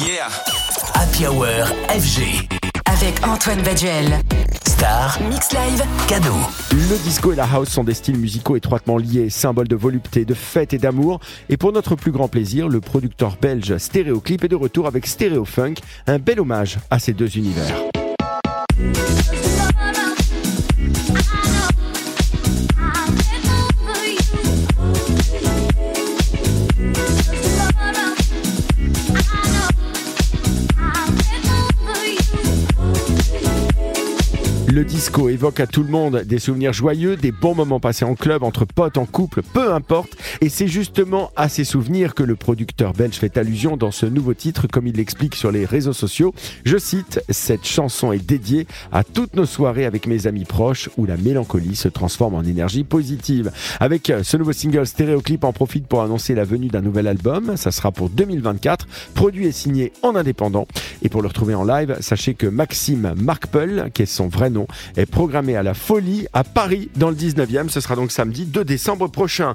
Yeah. Happy Hour FG. Avec Antoine Baduel. Star. Mix Live. Cadeau. Le disco et la house sont des styles musicaux étroitement liés, symboles de volupté, de fête et d'amour. Et pour notre plus grand plaisir, le producteur belge Stéréoclip est de retour avec Stéréo Funk, un bel hommage à ces deux univers. Le disco évoque à tout le monde des souvenirs joyeux, des bons moments passés en club, entre potes, en couple, peu importe. Et c'est justement à ces souvenirs que le producteur belge fait allusion dans ce nouveau titre, comme il l'explique sur les réseaux sociaux. Je cite, cette chanson est dédiée à toutes nos soirées avec mes amis proches où la mélancolie se transforme en énergie positive. Avec ce nouveau single Stéréoclip en profite pour annoncer la venue d'un nouvel album. Ça sera pour 2024. Produit et signé en indépendant. Et pour le retrouver en live, sachez que Maxime Markpel, qui est son vrai nom, est programmé à la Folie à Paris dans le 19e. Ce sera donc samedi 2 décembre prochain.